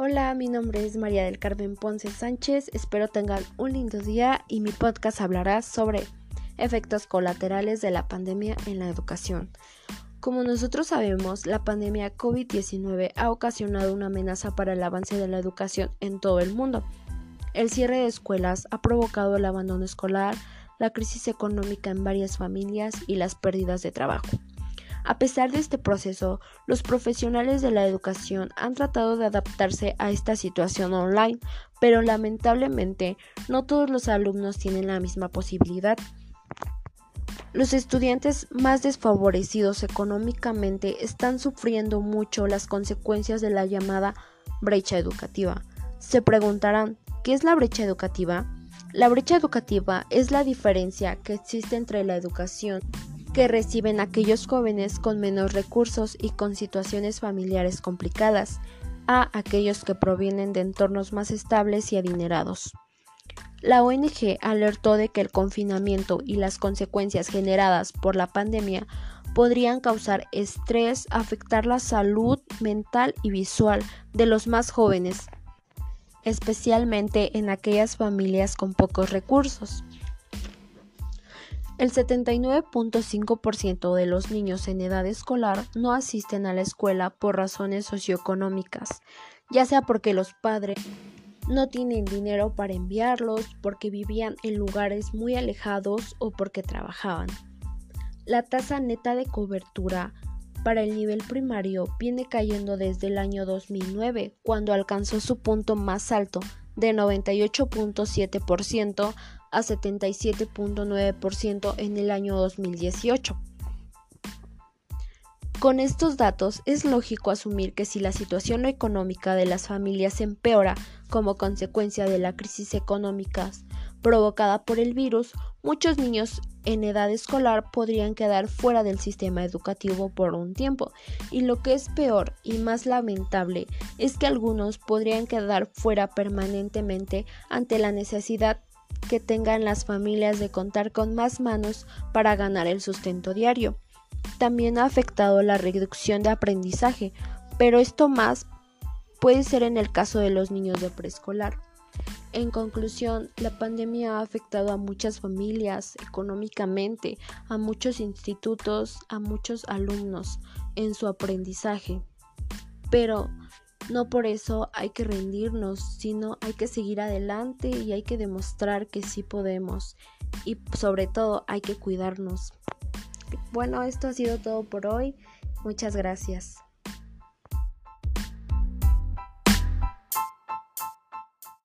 Hola, mi nombre es María del Carmen Ponce Sánchez, espero tengan un lindo día y mi podcast hablará sobre efectos colaterales de la pandemia en la educación. Como nosotros sabemos, la pandemia COVID-19 ha ocasionado una amenaza para el avance de la educación en todo el mundo. El cierre de escuelas ha provocado el abandono escolar, la crisis económica en varias familias y las pérdidas de trabajo. A pesar de este proceso, los profesionales de la educación han tratado de adaptarse a esta situación online, pero lamentablemente no todos los alumnos tienen la misma posibilidad. Los estudiantes más desfavorecidos económicamente están sufriendo mucho las consecuencias de la llamada brecha educativa. Se preguntarán, ¿qué es la brecha educativa? La brecha educativa es la diferencia que existe entre la educación que reciben aquellos jóvenes con menos recursos y con situaciones familiares complicadas, a aquellos que provienen de entornos más estables y adinerados. La ONG alertó de que el confinamiento y las consecuencias generadas por la pandemia podrían causar estrés, afectar la salud mental y visual de los más jóvenes, especialmente en aquellas familias con pocos recursos. El 79.5% de los niños en edad escolar no asisten a la escuela por razones socioeconómicas, ya sea porque los padres no tienen dinero para enviarlos, porque vivían en lugares muy alejados o porque trabajaban. La tasa neta de cobertura para el nivel primario viene cayendo desde el año 2009, cuando alcanzó su punto más alto de 98.7% a 77.9% en el año 2018. Con estos datos es lógico asumir que si la situación económica de las familias empeora como consecuencia de la crisis económica provocada por el virus, muchos niños en edad escolar podrían quedar fuera del sistema educativo por un tiempo. Y lo que es peor y más lamentable es que algunos podrían quedar fuera permanentemente ante la necesidad que tengan las familias de contar con más manos para ganar el sustento diario. También ha afectado la reducción de aprendizaje, pero esto más puede ser en el caso de los niños de preescolar. En conclusión, la pandemia ha afectado a muchas familias económicamente, a muchos institutos, a muchos alumnos en su aprendizaje. Pero no por eso hay que rendirnos, sino hay que seguir adelante y hay que demostrar que sí podemos. Y sobre todo hay que cuidarnos. Bueno, esto ha sido todo por hoy. Muchas gracias.